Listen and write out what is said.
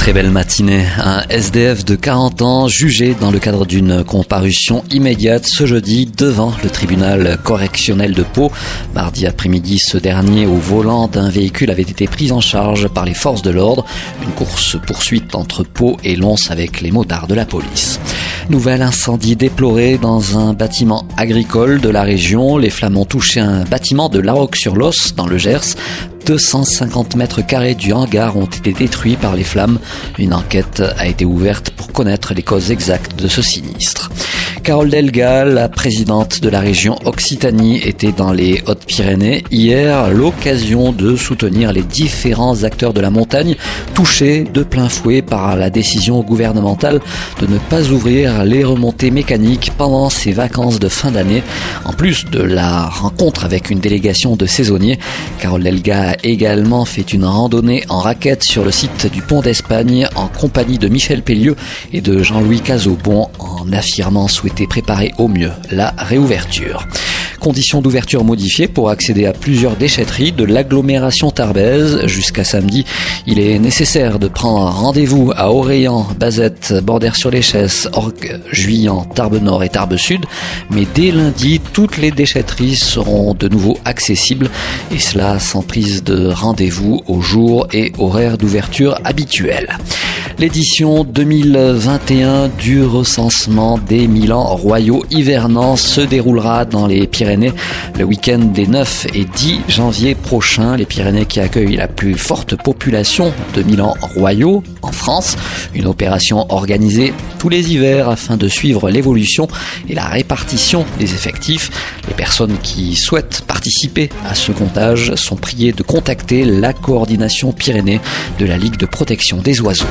Très belle matinée. Un SDF de 40 ans jugé dans le cadre d'une comparution immédiate ce jeudi devant le tribunal correctionnel de Pau. Mardi après-midi, ce dernier au volant d'un véhicule avait été pris en charge par les forces de l'ordre. Une course poursuite entre Pau et Lons avec les motards de la police. Nouvel incendie déploré dans un bâtiment agricole de la région. Les flammes ont touché un bâtiment de La sur los dans le Gers. 250 mètres carrés du hangar ont été détruits par les flammes. Une enquête a été ouverte pour connaître les causes exactes de ce sinistre. Carole Delga, la présidente de la région Occitanie, était dans les Hautes-Pyrénées hier, l'occasion de soutenir les différents acteurs de la montagne touchés de plein fouet par la décision gouvernementale de ne pas ouvrir les remontées mécaniques pendant ces vacances de fin d'année. En plus de la rencontre avec une délégation de saisonniers, Carole Delga a également fait une randonnée en raquette sur le site du Pont d'Espagne en compagnie de Michel Pellieu et de Jean-Louis Cazobon en affirmant souhaiter préparer au mieux la réouverture. Conditions d'ouverture modifiées pour accéder à plusieurs déchetteries de l'agglomération tarbaise. Jusqu'à samedi, il est nécessaire de prendre rendez-vous à Oréan, Bazette, Bordère-sur-les-Chesses, Orgue, Juillan, Tarbes-Nord et Tarbes-Sud. Mais dès lundi, toutes les déchetteries seront de nouveau accessibles et cela sans prise de rendez-vous au jour et horaire d'ouverture habituels. L'édition 2021 du recensement des Milans royaux hivernants se déroulera dans les Pyrénées le week-end des 9 et 10 janvier prochains. Les Pyrénées qui accueillent la plus forte population de Milan royaux en France. Une opération organisée tous les hivers afin de suivre l'évolution et la répartition des effectifs. Les personnes qui souhaitent participer à ce comptage sont priées de contacter la coordination Pyrénées de la Ligue de protection des oiseaux.